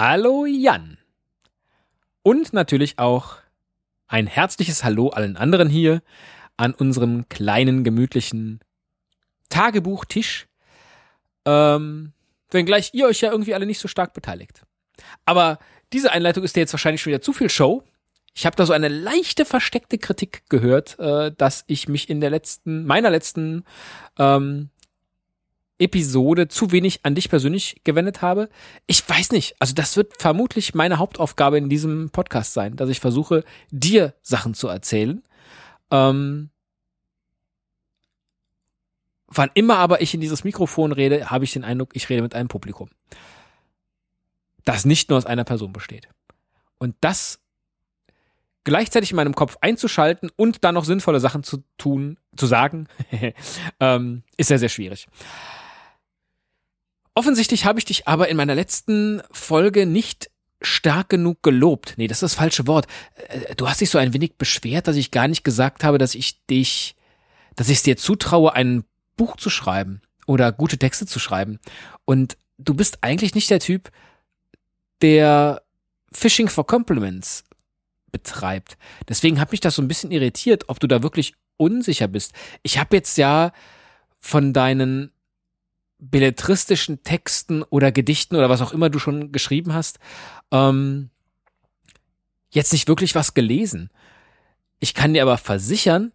Hallo Jan. Und natürlich auch ein herzliches Hallo allen anderen hier an unserem kleinen, gemütlichen Tagebuchtisch. Ähm, wenngleich ihr euch ja irgendwie alle nicht so stark beteiligt. Aber diese Einleitung ist dir jetzt wahrscheinlich schon wieder zu viel Show. Ich habe da so eine leichte versteckte Kritik gehört, äh, dass ich mich in der letzten, meiner letzten ähm, Episode zu wenig an dich persönlich gewendet habe. Ich weiß nicht. Also das wird vermutlich meine Hauptaufgabe in diesem Podcast sein, dass ich versuche, dir Sachen zu erzählen. Ähm, wann immer aber ich in dieses Mikrofon rede, habe ich den Eindruck, ich rede mit einem Publikum. Das nicht nur aus einer Person besteht. Und das gleichzeitig in meinem Kopf einzuschalten und dann noch sinnvolle Sachen zu tun, zu sagen, ähm, ist sehr, sehr schwierig. Offensichtlich habe ich dich aber in meiner letzten Folge nicht stark genug gelobt. Nee, das ist das falsche Wort. Äh, du hast dich so ein wenig beschwert, dass ich gar nicht gesagt habe, dass ich dich, dass ich es dir zutraue, ein Buch zu schreiben oder gute Texte zu schreiben. Und du bist eigentlich nicht der Typ, der Fishing for Compliments betreibt. Deswegen hat mich das so ein bisschen irritiert, ob du da wirklich unsicher bist. Ich habe jetzt ja von deinen belletristischen Texten oder Gedichten oder was auch immer du schon geschrieben hast, ähm, jetzt nicht wirklich was gelesen. Ich kann dir aber versichern,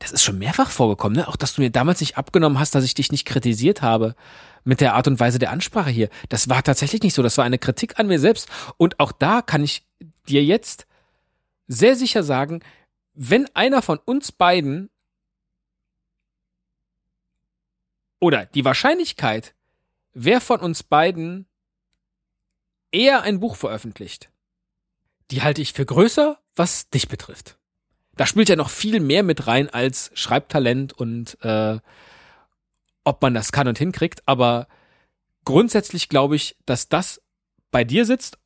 das ist schon mehrfach vorgekommen, ne? Auch dass du mir damals nicht abgenommen hast, dass ich dich nicht kritisiert habe mit der Art und Weise der Ansprache hier. Das war tatsächlich nicht so. Das war eine Kritik an mir selbst. Und auch da kann ich dir jetzt sehr sicher sagen, wenn einer von uns beiden oder die Wahrscheinlichkeit, wer von uns beiden eher ein Buch veröffentlicht, die halte ich für größer, was dich betrifft. Da spielt ja noch viel mehr mit rein als Schreibtalent und äh, ob man das kann und hinkriegt, aber grundsätzlich glaube ich, dass das bei dir sitzt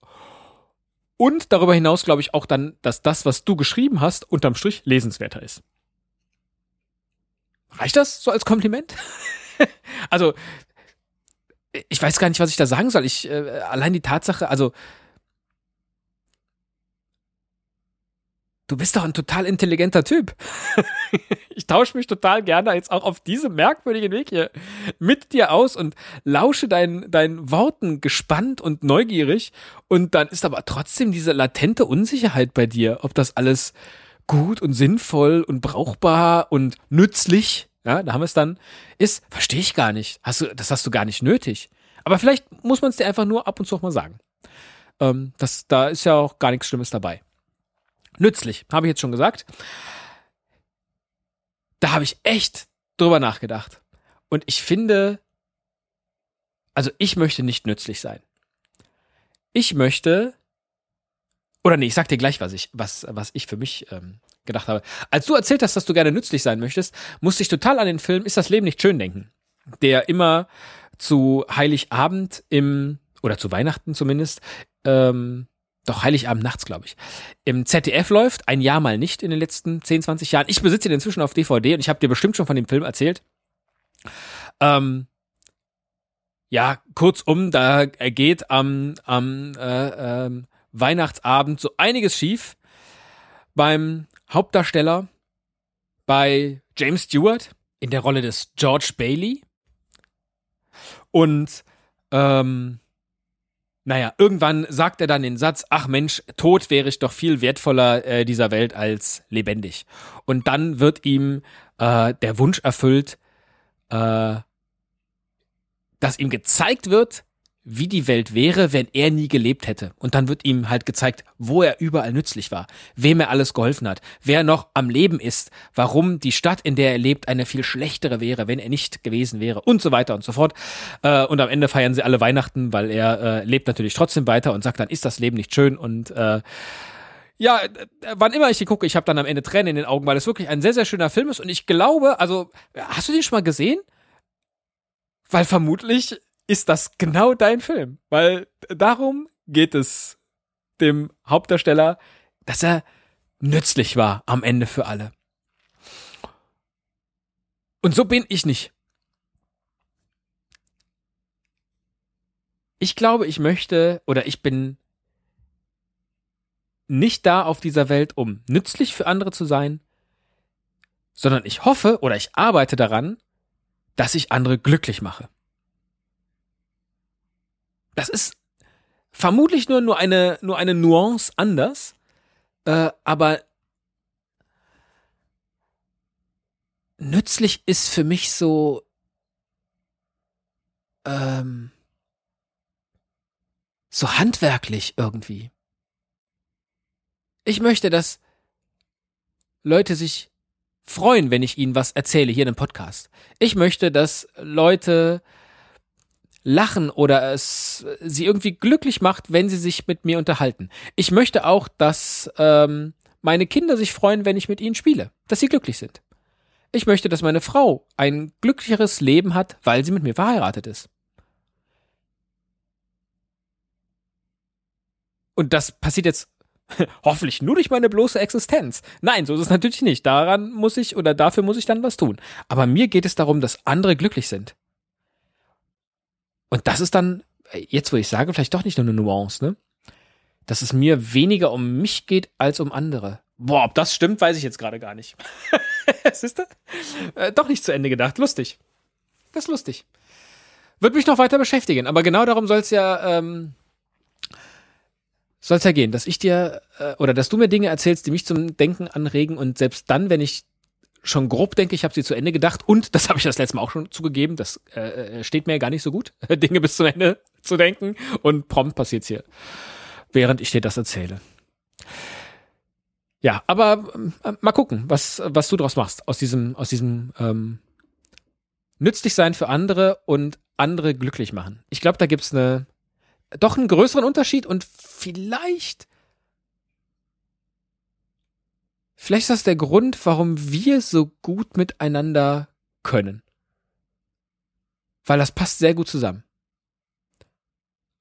und darüber hinaus glaube ich auch dann, dass das, was du geschrieben hast, unterm Strich lesenswerter ist. Reicht das so als Kompliment? also, ich weiß gar nicht, was ich da sagen soll. Ich, äh, allein die Tatsache, also, du bist doch ein total intelligenter Typ. ich tausche mich total gerne jetzt auch auf diesem merkwürdigen Weg hier mit dir aus und lausche deinen, deinen Worten gespannt und neugierig. Und dann ist aber trotzdem diese latente Unsicherheit bei dir, ob das alles gut und sinnvoll und brauchbar und nützlich ja, da haben wir es dann, ist, verstehe ich gar nicht. Hast du, das hast du gar nicht nötig. Aber vielleicht muss man es dir einfach nur ab und zu auch mal sagen. Ähm, das, da ist ja auch gar nichts Schlimmes dabei. Nützlich, habe ich jetzt schon gesagt. Da habe ich echt drüber nachgedacht. Und ich finde, also ich möchte nicht nützlich sein. Ich möchte, oder nee, ich sag dir gleich, was ich, was, was ich für mich ähm, gedacht habe. Als du erzählt hast, dass du gerne nützlich sein möchtest, musste ich total an den Film Ist das Leben nicht schön denken, der immer zu Heiligabend im, oder zu Weihnachten zumindest, ähm, doch Heiligabend nachts, glaube ich, im ZDF läuft, ein Jahr mal nicht in den letzten 10, 20 Jahren. Ich besitze ihn inzwischen auf DVD und ich habe dir bestimmt schon von dem Film erzählt. Ähm, ja, kurzum, da geht am, am äh, äh, Weihnachtsabend so einiges schief beim Hauptdarsteller bei James Stewart in der Rolle des George Bailey. Und ähm, naja, irgendwann sagt er dann den Satz, ach Mensch, tot wäre ich doch viel wertvoller äh, dieser Welt als lebendig. Und dann wird ihm äh, der Wunsch erfüllt, äh, dass ihm gezeigt wird, wie die Welt wäre, wenn er nie gelebt hätte. Und dann wird ihm halt gezeigt, wo er überall nützlich war, wem er alles geholfen hat, wer noch am Leben ist, warum die Stadt, in der er lebt, eine viel schlechtere wäre, wenn er nicht gewesen wäre und so weiter und so fort. Äh, und am Ende feiern sie alle Weihnachten, weil er äh, lebt natürlich trotzdem weiter und sagt dann, ist das Leben nicht schön und äh, ja, äh, wann immer ich die gucke, ich habe dann am Ende Tränen in den Augen, weil es wirklich ein sehr, sehr schöner Film ist. Und ich glaube, also, hast du den schon mal gesehen? Weil vermutlich ist das genau dein Film. Weil darum geht es dem Hauptdarsteller, dass er nützlich war am Ende für alle. Und so bin ich nicht. Ich glaube, ich möchte oder ich bin nicht da auf dieser Welt, um nützlich für andere zu sein, sondern ich hoffe oder ich arbeite daran, dass ich andere glücklich mache. Das ist vermutlich nur, nur, eine, nur eine Nuance anders, äh, aber nützlich ist für mich so ähm, so handwerklich irgendwie. Ich möchte, dass Leute sich freuen, wenn ich ihnen was erzähle hier in einem Podcast. Ich möchte, dass Leute lachen oder es sie irgendwie glücklich macht, wenn sie sich mit mir unterhalten. Ich möchte auch, dass ähm, meine Kinder sich freuen, wenn ich mit ihnen spiele, dass sie glücklich sind. Ich möchte, dass meine Frau ein glücklicheres Leben hat, weil sie mit mir verheiratet ist. Und das passiert jetzt hoffentlich nur durch meine bloße Existenz. Nein, so ist es natürlich nicht. Daran muss ich oder dafür muss ich dann was tun. Aber mir geht es darum, dass andere glücklich sind. Und das ist dann, jetzt wo ich sage, vielleicht doch nicht nur eine Nuance, ne? Dass es mir weniger um mich geht als um andere. Boah, ob das stimmt, weiß ich jetzt gerade gar nicht. Siehst du? Äh, doch nicht zu Ende gedacht. Lustig. Das ist lustig. Wird mich noch weiter beschäftigen, aber genau darum soll es ja, ähm, soll es ja gehen, dass ich dir äh, oder dass du mir Dinge erzählst, die mich zum Denken anregen und selbst dann, wenn ich schon grob denke, ich habe sie zu Ende gedacht und das habe ich das letzte Mal auch schon zugegeben, das äh, äh steht mir gar nicht so gut, Dinge bis zum Ende zu denken und prompt passiert's hier, während ich dir das erzähle. Ja, aber äh, mal gucken, was was du draus machst aus diesem aus diesem ähm, nützlich sein für andere und andere glücklich machen. Ich glaube, da gibt's eine doch einen größeren Unterschied und vielleicht Vielleicht ist das der Grund, warum wir so gut miteinander können. Weil das passt sehr gut zusammen.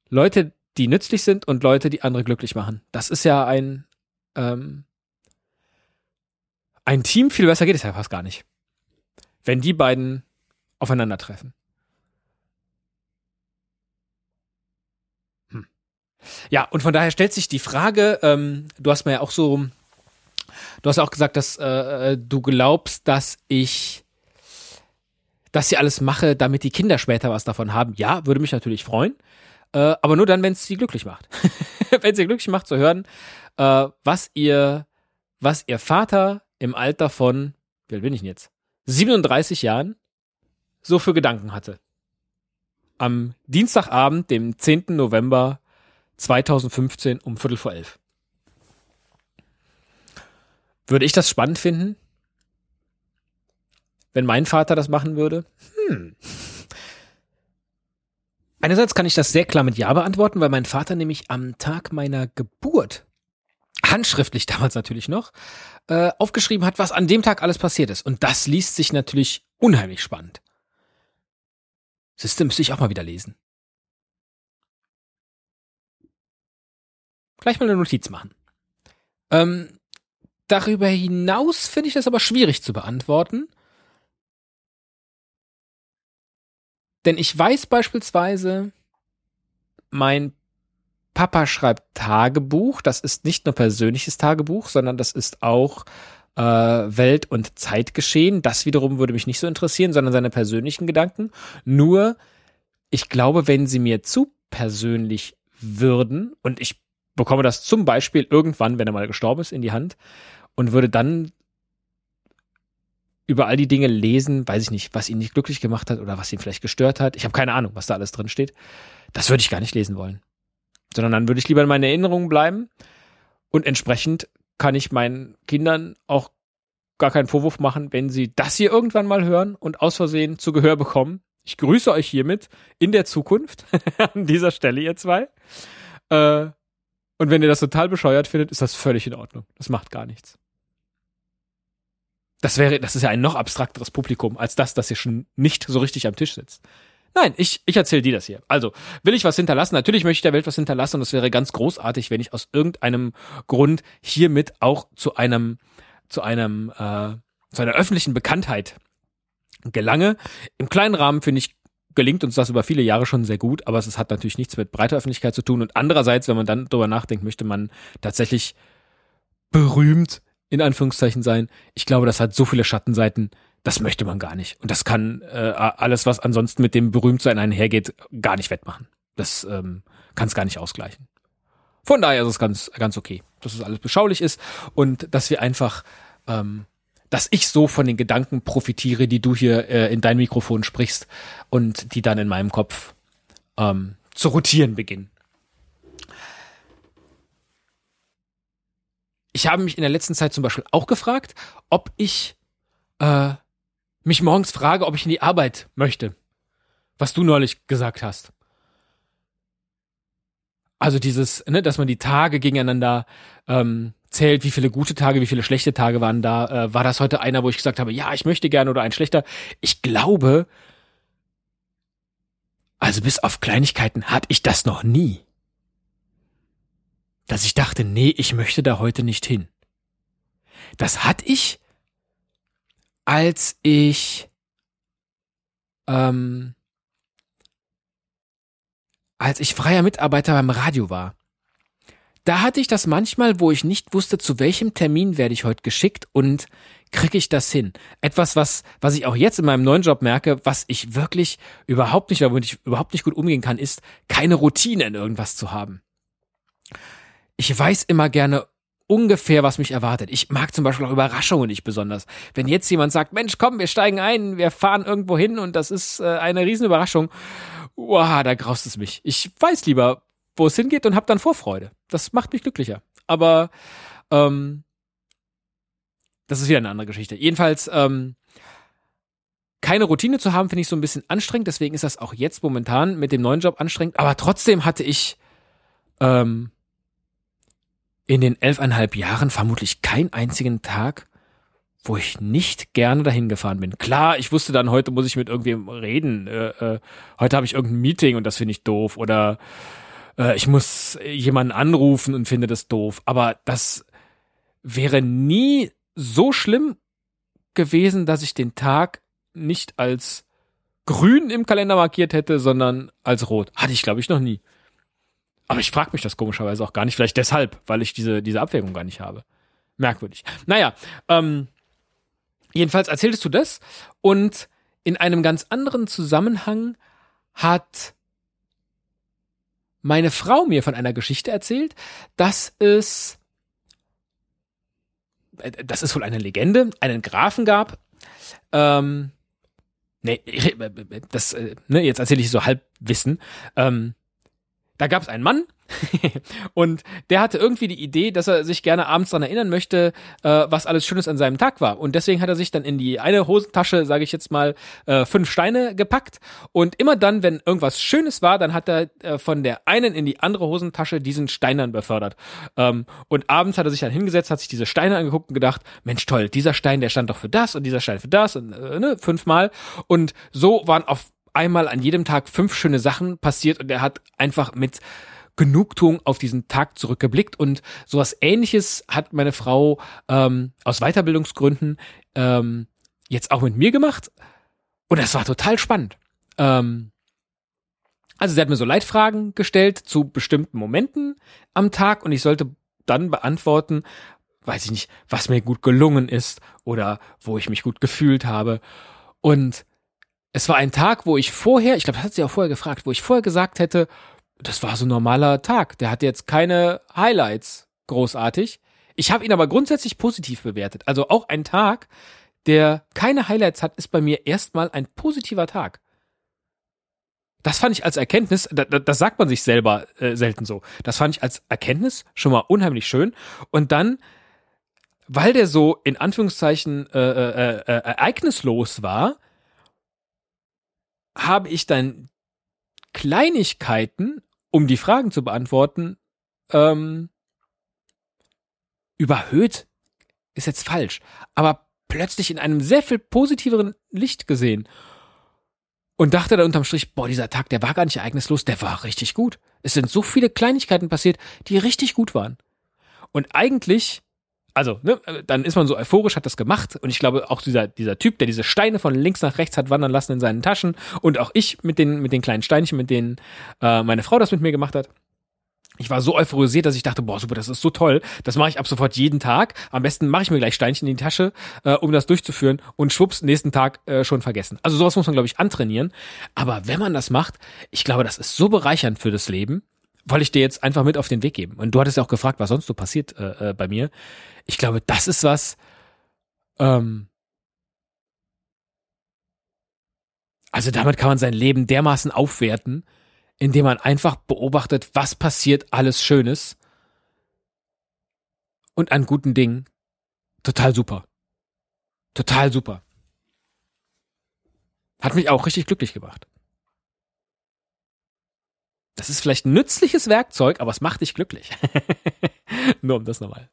Leute, die nützlich sind und Leute, die andere glücklich machen. Das ist ja ein, ähm, ein Team, viel besser geht es ja fast gar nicht. Wenn die beiden aufeinandertreffen. Ja, und von daher stellt sich die Frage, ähm, du hast mir ja auch so, du hast auch gesagt, dass äh, du glaubst, dass ich das hier alles mache, damit die Kinder später was davon haben. Ja, würde mich natürlich freuen. Äh, aber nur dann, wenn es sie glücklich macht. wenn sie glücklich macht zu hören, äh, was ihr, was ihr Vater im Alter von, wie alt bin ich denn jetzt? 37 Jahren so für Gedanken hatte. Am Dienstagabend, dem 10. November 2015 um Viertel vor elf. Würde ich das spannend finden? Wenn mein Vater das machen würde? Hm. Einerseits kann ich das sehr klar mit Ja beantworten, weil mein Vater nämlich am Tag meiner Geburt, handschriftlich damals natürlich noch, äh, aufgeschrieben hat, was an dem Tag alles passiert ist. Und das liest sich natürlich unheimlich spannend. System müsste ich auch mal wieder lesen. Gleich mal eine Notiz machen. Ähm, darüber hinaus finde ich das aber schwierig zu beantworten. Denn ich weiß beispielsweise, mein Papa schreibt Tagebuch. Das ist nicht nur persönliches Tagebuch, sondern das ist auch äh, Welt- und Zeitgeschehen. Das wiederum würde mich nicht so interessieren, sondern seine persönlichen Gedanken. Nur, ich glaube, wenn sie mir zu persönlich würden, und ich bekomme das zum Beispiel irgendwann, wenn er mal gestorben ist, in die Hand und würde dann über all die Dinge lesen, weiß ich nicht, was ihn nicht glücklich gemacht hat oder was ihn vielleicht gestört hat. Ich habe keine Ahnung, was da alles drin steht. Das würde ich gar nicht lesen wollen. Sondern dann würde ich lieber in meinen Erinnerungen bleiben und entsprechend kann ich meinen Kindern auch gar keinen Vorwurf machen, wenn sie das hier irgendwann mal hören und aus Versehen zu Gehör bekommen. Ich grüße euch hiermit in der Zukunft an dieser Stelle, ihr zwei. Äh, und wenn ihr das total bescheuert findet, ist das völlig in Ordnung. Das macht gar nichts. Das wäre, das ist ja ein noch abstrakteres Publikum als das, das hier schon nicht so richtig am Tisch sitzt. Nein, ich, ich erzähle dir das hier. Also, will ich was hinterlassen? Natürlich möchte ich der Welt was hinterlassen und es wäre ganz großartig, wenn ich aus irgendeinem Grund hiermit auch zu einem, zu einem, äh, zu einer öffentlichen Bekanntheit gelange. Im kleinen Rahmen finde ich gelingt uns das über viele Jahre schon sehr gut, aber es hat natürlich nichts mit breiter Öffentlichkeit zu tun. Und andererseits, wenn man dann darüber nachdenkt, möchte man tatsächlich berühmt in Anführungszeichen sein. Ich glaube, das hat so viele Schattenseiten, das möchte man gar nicht. Und das kann äh, alles, was ansonsten mit dem Berühmtsein einhergeht, gar nicht wettmachen. Das ähm, kann es gar nicht ausgleichen. Von daher ist es ganz, ganz okay, dass es alles beschaulich ist und dass wir einfach ähm, dass ich so von den Gedanken profitiere, die du hier äh, in dein Mikrofon sprichst und die dann in meinem Kopf ähm, zu rotieren beginnen. Ich habe mich in der letzten Zeit zum Beispiel auch gefragt, ob ich äh, mich morgens frage, ob ich in die Arbeit möchte. Was du neulich gesagt hast. Also dieses, ne, dass man die Tage gegeneinander ähm, zählt, wie viele gute Tage, wie viele schlechte Tage waren da. Äh, war das heute einer, wo ich gesagt habe, ja, ich möchte gerne oder ein schlechter? Ich glaube, also bis auf Kleinigkeiten hatte ich das noch nie. Dass ich dachte, nee, ich möchte da heute nicht hin. Das hatte ich, als ich ähm, als ich freier Mitarbeiter beim Radio war. Da hatte ich das manchmal, wo ich nicht wusste, zu welchem Termin werde ich heute geschickt und kriege ich das hin. Etwas, was, was ich auch jetzt in meinem neuen Job merke, was ich wirklich überhaupt nicht, womit ich überhaupt nicht gut umgehen kann, ist, keine Routine in irgendwas zu haben. Ich weiß immer gerne ungefähr, was mich erwartet. Ich mag zum Beispiel auch Überraschungen nicht besonders. Wenn jetzt jemand sagt, Mensch, komm, wir steigen ein, wir fahren irgendwo hin und das ist äh, eine Riesenüberraschung, wow, da graust es mich. Ich weiß lieber, wo es hingeht und habe dann Vorfreude. Das macht mich glücklicher. Aber ähm, das ist wieder eine andere Geschichte. Jedenfalls, ähm, keine Routine zu haben, finde ich so ein bisschen anstrengend. Deswegen ist das auch jetzt momentan mit dem neuen Job anstrengend. Aber trotzdem hatte ich ähm, in den elfeinhalb Jahren vermutlich keinen einzigen Tag, wo ich nicht gerne dahin gefahren bin. Klar, ich wusste dann, heute muss ich mit irgendwem reden. Äh, äh, heute habe ich irgendein Meeting und das finde ich doof. Oder äh, ich muss jemanden anrufen und finde das doof. Aber das wäre nie so schlimm gewesen, dass ich den Tag nicht als grün im Kalender markiert hätte, sondern als rot. Hatte ich, glaube ich, noch nie. Aber ich frage mich das komischerweise auch gar nicht. Vielleicht deshalb, weil ich diese, diese Abwägung gar nicht habe. Merkwürdig. Naja, ähm, jedenfalls erzähltest du das und in einem ganz anderen Zusammenhang hat meine Frau mir von einer Geschichte erzählt, dass es, äh, das ist wohl eine Legende, einen Grafen gab, ähm, nee, das, äh, ne, jetzt erzähle ich so Halbwissen, ähm, da gab es einen Mann, und der hatte irgendwie die Idee, dass er sich gerne abends daran erinnern möchte, äh, was alles Schönes an seinem Tag war. Und deswegen hat er sich dann in die eine Hosentasche, sage ich jetzt mal, äh, fünf Steine gepackt. Und immer dann, wenn irgendwas Schönes war, dann hat er äh, von der einen in die andere Hosentasche diesen Stein dann befördert. Ähm, und abends hat er sich dann hingesetzt, hat sich diese Steine angeguckt und gedacht, Mensch toll, dieser Stein, der stand doch für das und dieser Stein für das und äh, ne, fünfmal. Und so waren auf einmal an jedem Tag fünf schöne Sachen passiert und er hat einfach mit Genugtuung auf diesen Tag zurückgeblickt und sowas ähnliches hat meine Frau ähm, aus Weiterbildungsgründen ähm, jetzt auch mit mir gemacht und das war total spannend. Ähm, also sie hat mir so Leitfragen gestellt zu bestimmten Momenten am Tag und ich sollte dann beantworten, weiß ich nicht, was mir gut gelungen ist oder wo ich mich gut gefühlt habe. Und es war ein Tag, wo ich vorher, ich glaube, das hat sie auch vorher gefragt, wo ich vorher gesagt hätte, das war so ein normaler Tag. Der hatte jetzt keine Highlights großartig. Ich habe ihn aber grundsätzlich positiv bewertet. Also auch ein Tag, der keine Highlights hat, ist bei mir erstmal ein positiver Tag. Das fand ich als Erkenntnis, das, das sagt man sich selber äh, selten so. Das fand ich als Erkenntnis schon mal unheimlich schön. Und dann, weil der so in Anführungszeichen äh, äh, äh, ereignislos war, habe ich dann Kleinigkeiten um die Fragen zu beantworten, ähm, überhöht ist jetzt falsch, aber plötzlich in einem sehr viel positiveren Licht gesehen und dachte dann unterm Strich, boah, dieser Tag, der war gar nicht ereignislos, der war richtig gut. Es sind so viele Kleinigkeiten passiert, die richtig gut waren. Und eigentlich, Also, ne, dann ist man so euphorisch, hat das gemacht. Und ich glaube, auch dieser, dieser Typ, der diese Steine von links nach rechts hat wandern lassen in seinen Taschen und auch ich mit den, mit den kleinen Steinchen, mit denen äh, meine Frau das mit mir gemacht hat. Ich war so euphorisiert, dass ich dachte, boah, super, das ist so toll. Das mache ich ab sofort jeden Tag. Am besten mache ich mir gleich Steinchen in die Tasche, äh, um das durchzuführen und schwupps, nächsten Tag äh, schon vergessen. Also sowas muss man, glaube ich, antrainieren. Aber wenn man das macht, ich glaube, das ist so bereichernd für das Leben wollte ich dir jetzt einfach mit auf den Weg geben. Und du hattest ja auch gefragt, was sonst so passiert äh, äh, bei mir. Ich glaube, das ist was. Ähm, also damit kann man sein Leben dermaßen aufwerten, indem man einfach beobachtet, was passiert alles Schönes und an guten Dingen. Total super. Total super. Hat mich auch richtig glücklich gemacht. Das ist vielleicht ein nützliches Werkzeug, aber es macht dich glücklich. Nur um das nochmal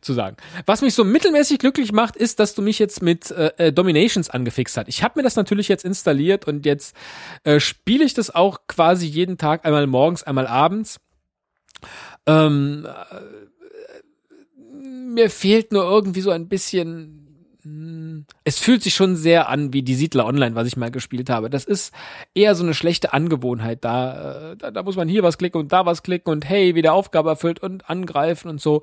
zu sagen. Was mich so mittelmäßig glücklich macht, ist, dass du mich jetzt mit äh, äh Dominations angefixt hast. Ich habe mir das natürlich jetzt installiert und jetzt äh, spiele ich das auch quasi jeden Tag, einmal morgens, einmal abends. Ähm, äh, mir fehlt nur irgendwie so ein bisschen es fühlt sich schon sehr an wie die Siedler Online, was ich mal gespielt habe. Das ist eher so eine schlechte Angewohnheit. Da, äh, da, da muss man hier was klicken und da was klicken und hey, wieder Aufgabe erfüllt und angreifen und so.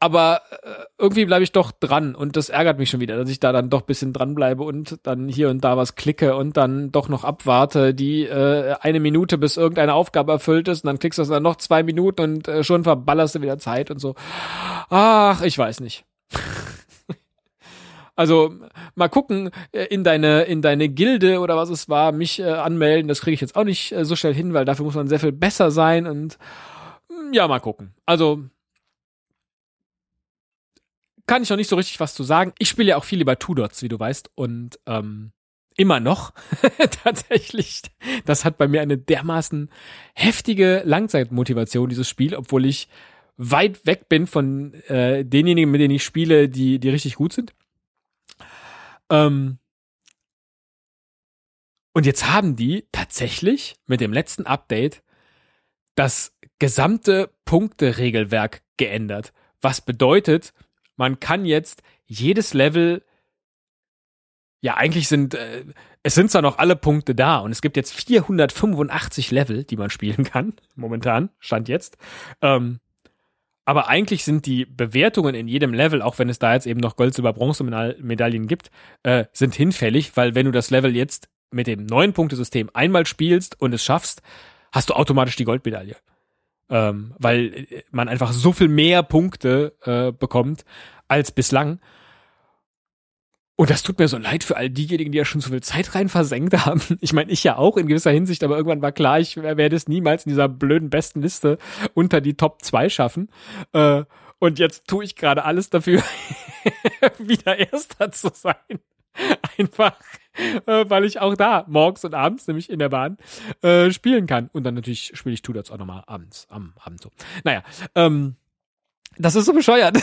Aber äh, irgendwie bleibe ich doch dran und das ärgert mich schon wieder, dass ich da dann doch bisschen dranbleibe und dann hier und da was klicke und dann doch noch abwarte, die äh, eine Minute, bis irgendeine Aufgabe erfüllt ist und dann klickst du dann noch zwei Minuten und äh, schon verballerst du wieder Zeit und so. Ach, ich weiß nicht. Also mal gucken äh, in deine in deine Gilde oder was es war, mich äh, anmelden. Das kriege ich jetzt auch nicht äh, so schnell hin, weil dafür muss man sehr viel besser sein und mm, ja, mal gucken. Also kann ich noch nicht so richtig was zu sagen. Ich spiele ja auch viel lieber Two Dots, wie du weißt, und ähm, immer noch tatsächlich. Das hat bei mir eine dermaßen heftige Langzeitmotivation, dieses Spiel, obwohl ich weit weg bin von äh, denjenigen, mit denen ich spiele, die, die richtig gut sind. Ähm, und jetzt haben die tatsächlich mit dem letzten Update das gesamte Punkteregelwerk geändert. Was bedeutet, man kann jetzt jedes Level ja, eigentlich sind, äh, es sind zwar noch alle Punkte da und es gibt jetzt 485 Level, die man spielen kann, momentan, stand jetzt. Ähm, aber eigentlich sind die Bewertungen in jedem Level, auch wenn es da jetzt eben noch Gold, Silber, Bronze Medaillen gibt, äh, sind hinfällig, weil wenn du das Level jetzt mit dem neuen Punktesystem einmal spielst und es schaffst, hast du automatisch die Goldmedaille. Ähm, weil man einfach so viel mehr Punkte äh, bekommt als bislang. Und das tut mir so leid für all diejenigen, die ja schon so viel Zeit rein versenkt haben. Ich meine, ich ja auch in gewisser Hinsicht, aber irgendwann war klar, ich werde es niemals in dieser blöden besten Liste unter die Top 2 schaffen. Äh, und jetzt tue ich gerade alles dafür, wieder Erster zu sein. Einfach, äh, weil ich auch da morgens und abends, nämlich in der Bahn, äh, spielen kann. Und dann natürlich spiele ich Tudors auch nochmal abends, am Abend so. Naja, ähm, das ist so bescheuert.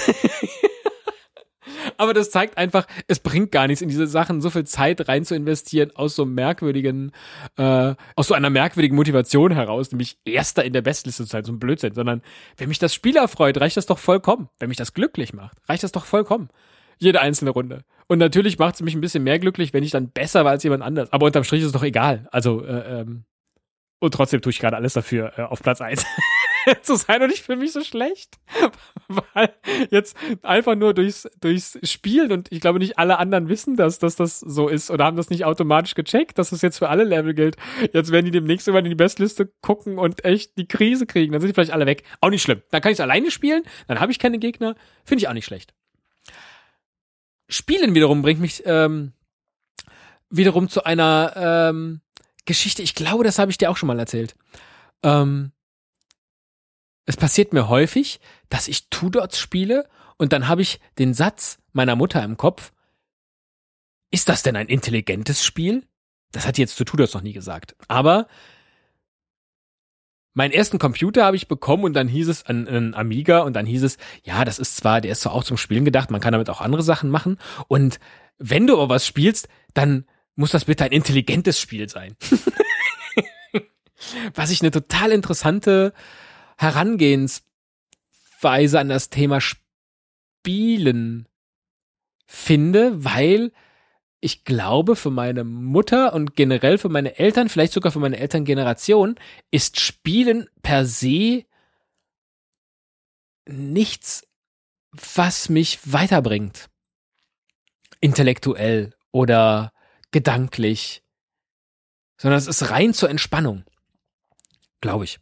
Aber das zeigt einfach, es bringt gar nichts, in diese Sachen so viel Zeit rein zu investieren, aus so merkwürdigen, äh, aus so einer merkwürdigen Motivation heraus, nämlich Erster in der Bestliste zu sein, so ein Blödsinn, sondern wenn mich das Spiel erfreut, reicht das doch vollkommen. Wenn mich das glücklich macht, reicht das doch vollkommen. Jede einzelne Runde. Und natürlich macht es mich ein bisschen mehr glücklich, wenn ich dann besser war als jemand anders. Aber unterm Strich ist es doch egal. Also, äh, ähm, und trotzdem tue ich gerade alles dafür äh, auf Platz eins. zu sein und ich fühle mich so schlecht. Weil jetzt einfach nur durchs, durchs Spielen und ich glaube nicht alle anderen wissen das, dass das so ist oder haben das nicht automatisch gecheckt, dass das jetzt für alle Level gilt. Jetzt werden die demnächst immer in die Bestliste gucken und echt die Krise kriegen. Dann sind die vielleicht alle weg. Auch nicht schlimm. Dann kann ich es alleine spielen, dann habe ich keine Gegner. Finde ich auch nicht schlecht. Spielen wiederum bringt mich ähm, wiederum zu einer ähm, Geschichte. Ich glaube, das habe ich dir auch schon mal erzählt. Ähm, es passiert mir häufig, dass ich Two-Dots spiele und dann habe ich den Satz meiner Mutter im Kopf, ist das denn ein intelligentes Spiel? Das hat die jetzt zu Two-Dots noch nie gesagt. Aber meinen ersten Computer habe ich bekommen und dann hieß es ein, ein Amiga und dann hieß es, ja, das ist zwar, der ist zwar auch zum Spielen gedacht, man kann damit auch andere Sachen machen und wenn du aber was spielst, dann muss das bitte ein intelligentes Spiel sein. was ich eine total interessante Herangehensweise an das Thema Spielen finde, weil ich glaube, für meine Mutter und generell für meine Eltern, vielleicht sogar für meine Elterngeneration, ist Spielen per se nichts, was mich weiterbringt. Intellektuell oder gedanklich. Sondern es ist rein zur Entspannung. Glaube ich.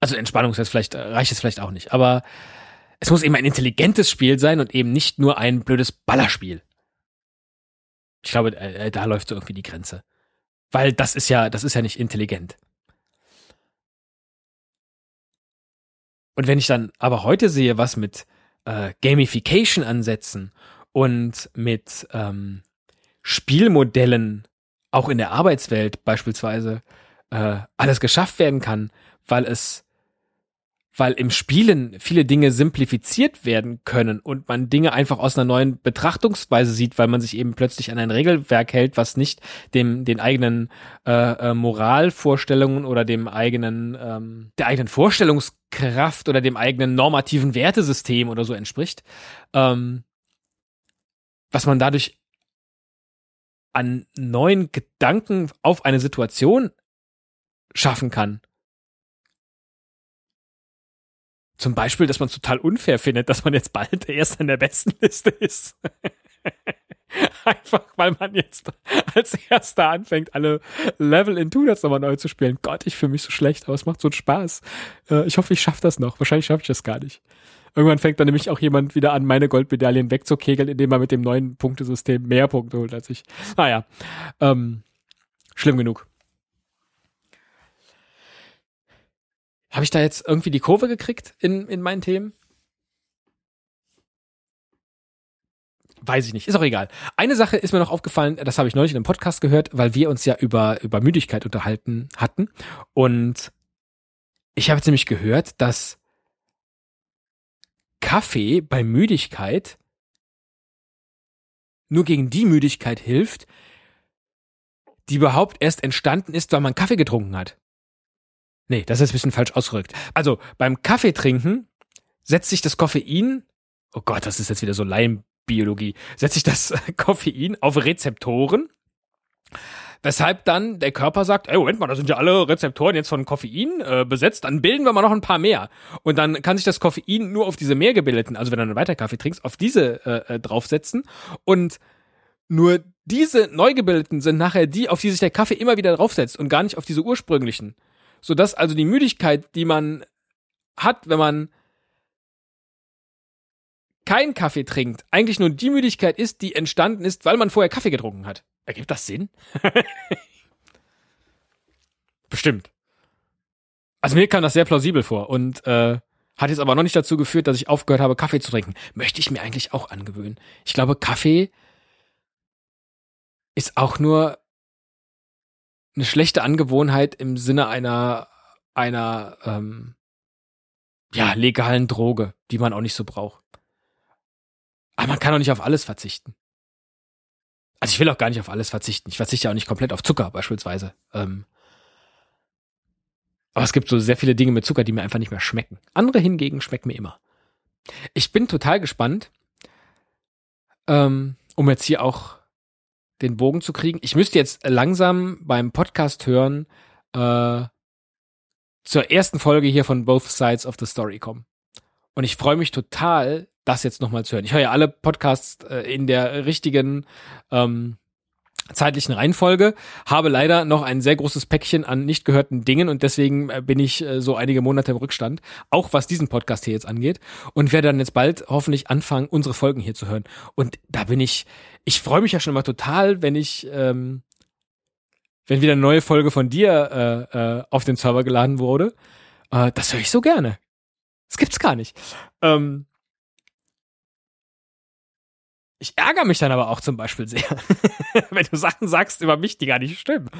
Also Entspannung ist vielleicht, reicht es vielleicht auch nicht, aber es muss eben ein intelligentes Spiel sein und eben nicht nur ein blödes Ballerspiel. Ich glaube, äh, äh, da läuft so irgendwie die Grenze. Weil das ist ja, das ist ja nicht intelligent. Und wenn ich dann aber heute sehe, was mit äh, Gamification-Ansätzen und mit ähm, Spielmodellen auch in der Arbeitswelt beispielsweise äh, alles geschafft werden kann, weil es weil im Spielen viele Dinge simplifiziert werden können und man Dinge einfach aus einer neuen Betrachtungsweise sieht, weil man sich eben plötzlich an ein Regelwerk hält, was nicht dem den eigenen äh, äh, Moralvorstellungen oder dem eigenen ähm, der eigenen Vorstellungskraft oder dem eigenen normativen Wertesystem oder so entspricht, ähm, was man dadurch an neuen Gedanken auf eine Situation schaffen kann Zum Beispiel, dass man es total unfair findet, dass man jetzt bald der Erste in der besten Liste ist. Einfach, weil man jetzt als Erster anfängt, alle Level in Tunas nochmal neu zu spielen. Gott, ich fühle mich so schlecht, aber es macht so einen Spaß. Äh, ich hoffe, ich schaffe das noch. Wahrscheinlich schaffe ich das gar nicht. Irgendwann fängt dann nämlich auch jemand wieder an, meine Goldmedaillen wegzukegeln, indem er mit dem neuen Punktesystem mehr Punkte holt als ich. Naja, ähm, schlimm genug. Habe ich da jetzt irgendwie die Kurve gekriegt in, in meinen Themen? Weiß ich nicht, ist auch egal. Eine Sache ist mir noch aufgefallen, das habe ich neulich in einem Podcast gehört, weil wir uns ja über, über Müdigkeit unterhalten hatten. Und ich habe jetzt nämlich gehört, dass Kaffee bei Müdigkeit nur gegen die Müdigkeit hilft, die überhaupt erst entstanden ist, weil man Kaffee getrunken hat. Nee, das ist ein bisschen falsch ausgerückt. Also beim Kaffee trinken setzt sich das Koffein, oh Gott, das ist jetzt wieder so Leimbiologie, setzt sich das Koffein auf Rezeptoren, weshalb dann der Körper sagt, ey, Moment mal, da sind ja alle Rezeptoren jetzt von Koffein äh, besetzt, dann bilden wir mal noch ein paar mehr. Und dann kann sich das Koffein nur auf diese mehr gebildeten, also wenn du dann weiter Kaffee trinkst, auf diese äh, äh, draufsetzen und nur diese neu gebildeten sind nachher die, auf die sich der Kaffee immer wieder draufsetzt und gar nicht auf diese ursprünglichen sodass also die Müdigkeit, die man hat, wenn man keinen Kaffee trinkt, eigentlich nur die Müdigkeit ist, die entstanden ist, weil man vorher Kaffee getrunken hat. Ergibt das Sinn? Bestimmt. Also mir kam das sehr plausibel vor und äh, hat jetzt aber noch nicht dazu geführt, dass ich aufgehört habe, Kaffee zu trinken. Möchte ich mir eigentlich auch angewöhnen. Ich glaube, Kaffee ist auch nur eine schlechte Angewohnheit im Sinne einer einer ähm, ja legalen Droge, die man auch nicht so braucht. Aber man kann auch nicht auf alles verzichten. Also ich will auch gar nicht auf alles verzichten. Ich verzichte auch nicht komplett auf Zucker beispielsweise. Ähm, aber es gibt so sehr viele Dinge mit Zucker, die mir einfach nicht mehr schmecken. Andere hingegen schmecken mir immer. Ich bin total gespannt, ähm, um jetzt hier auch den Bogen zu kriegen. Ich müsste jetzt langsam beim Podcast hören äh, zur ersten Folge hier von Both Sides of the Story kommen. Und ich freue mich total, das jetzt nochmal zu hören. Ich höre ja alle Podcasts äh, in der richtigen ähm, zeitlichen Reihenfolge, habe leider noch ein sehr großes Päckchen an nicht gehörten Dingen und deswegen äh, bin ich äh, so einige Monate im Rückstand, auch was diesen Podcast hier jetzt angeht und werde dann jetzt bald hoffentlich anfangen, unsere Folgen hier zu hören. Und da bin ich, ich freue mich ja schon immer total, wenn ich, ähm, wenn wieder eine neue Folge von dir äh, äh, auf den Server geladen wurde. Äh, das höre ich so gerne. Das gibt's gar nicht. Ähm, ich ärgere mich dann aber auch zum Beispiel sehr, wenn du Sachen sagst über mich, die gar nicht stimmen.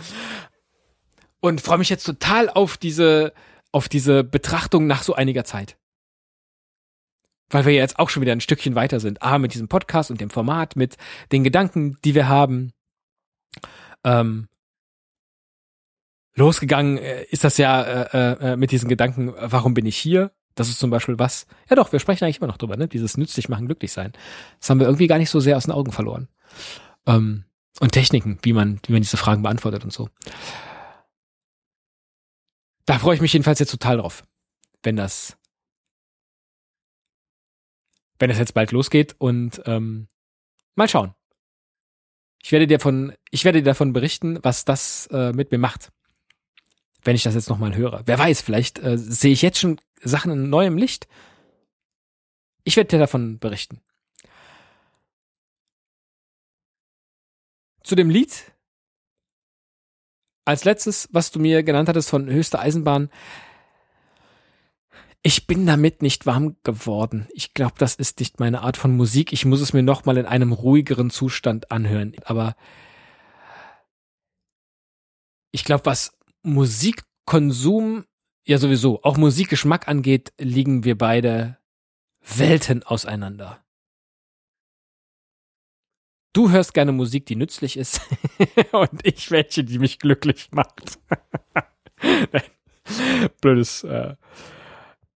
Und freue mich jetzt total auf diese, auf diese Betrachtung nach so einiger Zeit. Weil wir jetzt auch schon wieder ein Stückchen weiter sind. A, mit diesem Podcast und dem Format, mit den Gedanken, die wir haben. Ähm, losgegangen äh, ist das ja äh, äh, mit diesen Gedanken, warum bin ich hier? Das ist zum Beispiel was, ja doch, wir sprechen eigentlich immer noch drüber, ne? Dieses nützlich machen, glücklich sein. Das haben wir irgendwie gar nicht so sehr aus den Augen verloren. Ähm, und Techniken, wie man, wie man diese Fragen beantwortet und so. Da freue ich mich jedenfalls jetzt total drauf, wenn das, wenn das jetzt bald losgeht und ähm, mal schauen. Ich werde dir von, ich werde dir davon berichten, was das äh, mit mir macht, wenn ich das jetzt nochmal höre. Wer weiß, vielleicht äh, sehe ich jetzt schon Sachen in neuem Licht. Ich werde dir davon berichten. Zu dem Lied als letztes, was du mir genannt hattest von höchste Eisenbahn. Ich bin damit nicht warm geworden. Ich glaube, das ist nicht meine Art von Musik. Ich muss es mir nochmal in einem ruhigeren Zustand anhören. Aber ich glaube, was Musikkonsum, ja sowieso, auch Musikgeschmack angeht, liegen wir beide Welten auseinander. Du hörst gerne Musik, die nützlich ist und ich welche, die mich glücklich macht. Blödes, äh,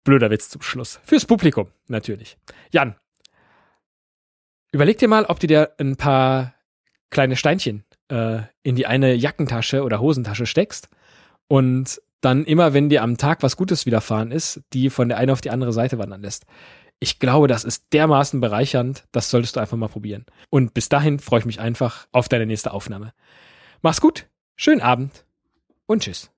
blöder Witz zum Schluss. Fürs Publikum, natürlich. Jan, überleg dir mal, ob du dir ein paar kleine Steinchen äh, in die eine Jackentasche oder Hosentasche steckst und dann immer, wenn dir am Tag was Gutes widerfahren ist, die von der einen auf die andere Seite wandern lässt. Ich glaube, das ist dermaßen bereichernd, das solltest du einfach mal probieren. Und bis dahin freue ich mich einfach auf deine nächste Aufnahme. Mach's gut, schönen Abend und tschüss.